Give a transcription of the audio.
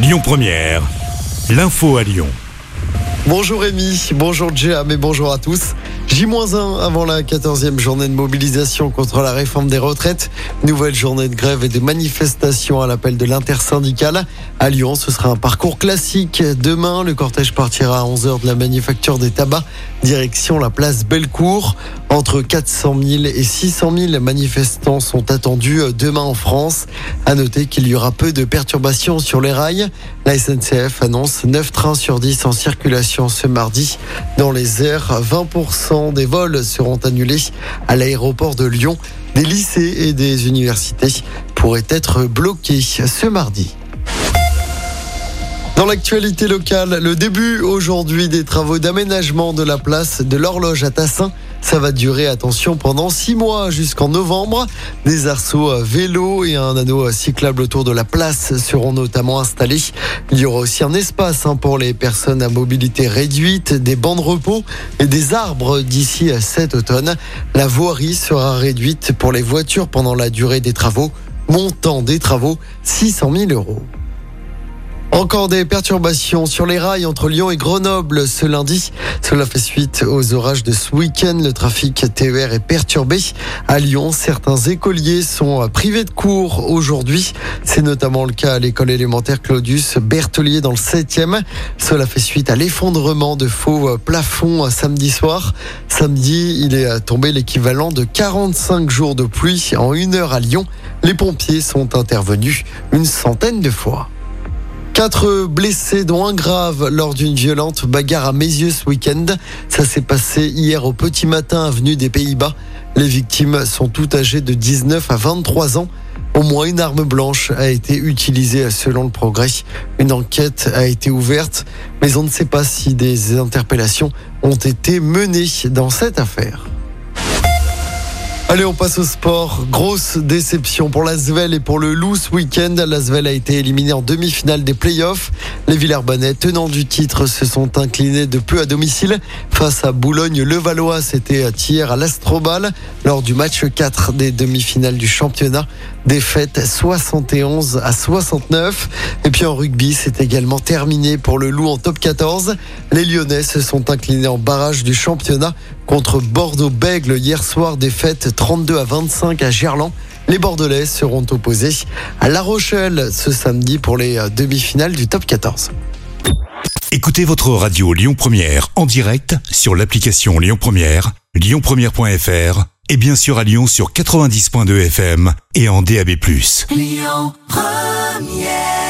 Lyon Première, l'info à Lyon. Bonjour Rémi, bonjour Jam et bonjour à tous. J-1 avant la 14e journée de mobilisation contre la réforme des retraites. Nouvelle journée de grève et de manifestation à l'appel de l'intersyndicale. À Lyon, ce sera un parcours classique. Demain, le cortège partira à 11h de la manufacture des tabacs, direction la place Bellecour. Entre 400 000 et 600 000 manifestants sont attendus demain en France. À noter qu'il y aura peu de perturbations sur les rails. La SNCF annonce 9 trains sur 10 en circulation ce mardi. Dans les airs, 20% des vols seront annulés à l'aéroport de Lyon. Des lycées et des universités pourraient être bloqués ce mardi. Dans l'actualité locale, le début aujourd'hui des travaux d'aménagement de la place de l'horloge à Tassin. Ça va durer, attention, pendant six mois jusqu'en novembre. Des arceaux à vélo et un anneau cyclable autour de la place seront notamment installés. Il y aura aussi un espace hein, pour les personnes à mobilité réduite, des bancs de repos et des arbres d'ici à cet automne. La voirie sera réduite pour les voitures pendant la durée des travaux. Montant des travaux, 600 000 euros. Encore des perturbations sur les rails entre Lyon et Grenoble ce lundi. Cela fait suite aux orages de ce week-end. Le trafic TER est perturbé. À Lyon, certains écoliers sont privés de cours aujourd'hui. C'est notamment le cas à l'école élémentaire Claudius Berthelier dans le 7e. Cela fait suite à l'effondrement de faux plafonds samedi soir. Samedi, il est tombé l'équivalent de 45 jours de pluie en une heure à Lyon. Les pompiers sont intervenus une centaine de fois. Quatre blessés, dont un grave, lors d'une violente bagarre à Mézieux ce week-end. Ça s'est passé hier au petit matin, avenue des Pays-Bas. Les victimes sont toutes âgées de 19 à 23 ans. Au moins une arme blanche a été utilisée selon le progrès. Une enquête a été ouverte, mais on ne sait pas si des interpellations ont été menées dans cette affaire. Allez, on passe au sport. Grosse déception pour l'Asvel et pour le Loup ce week-end. A été éliminé en demi-finale des playoffs. Les Villers-Banais, tenants du titre, se sont inclinés de peu à domicile face à Boulogne-le-Valois. C'était hier à l'Astrobal lors du match 4 des demi-finales du championnat. Défaite 71 à 69. Et puis en rugby, c'est également terminé pour le Loup en top 14. Les Lyonnais se sont inclinés en barrage du championnat contre Bordeaux-Bègle hier soir. Défaite 32 à 25 à Gerland. Les Bordelais seront opposés à La Rochelle ce samedi pour les demi-finales du top 14. Écoutez votre radio Lyon Première en direct sur l'application Lyon Première, lyonpremière.fr et bien sûr à Lyon sur 90.2 FM et en DAB+. Lyon Première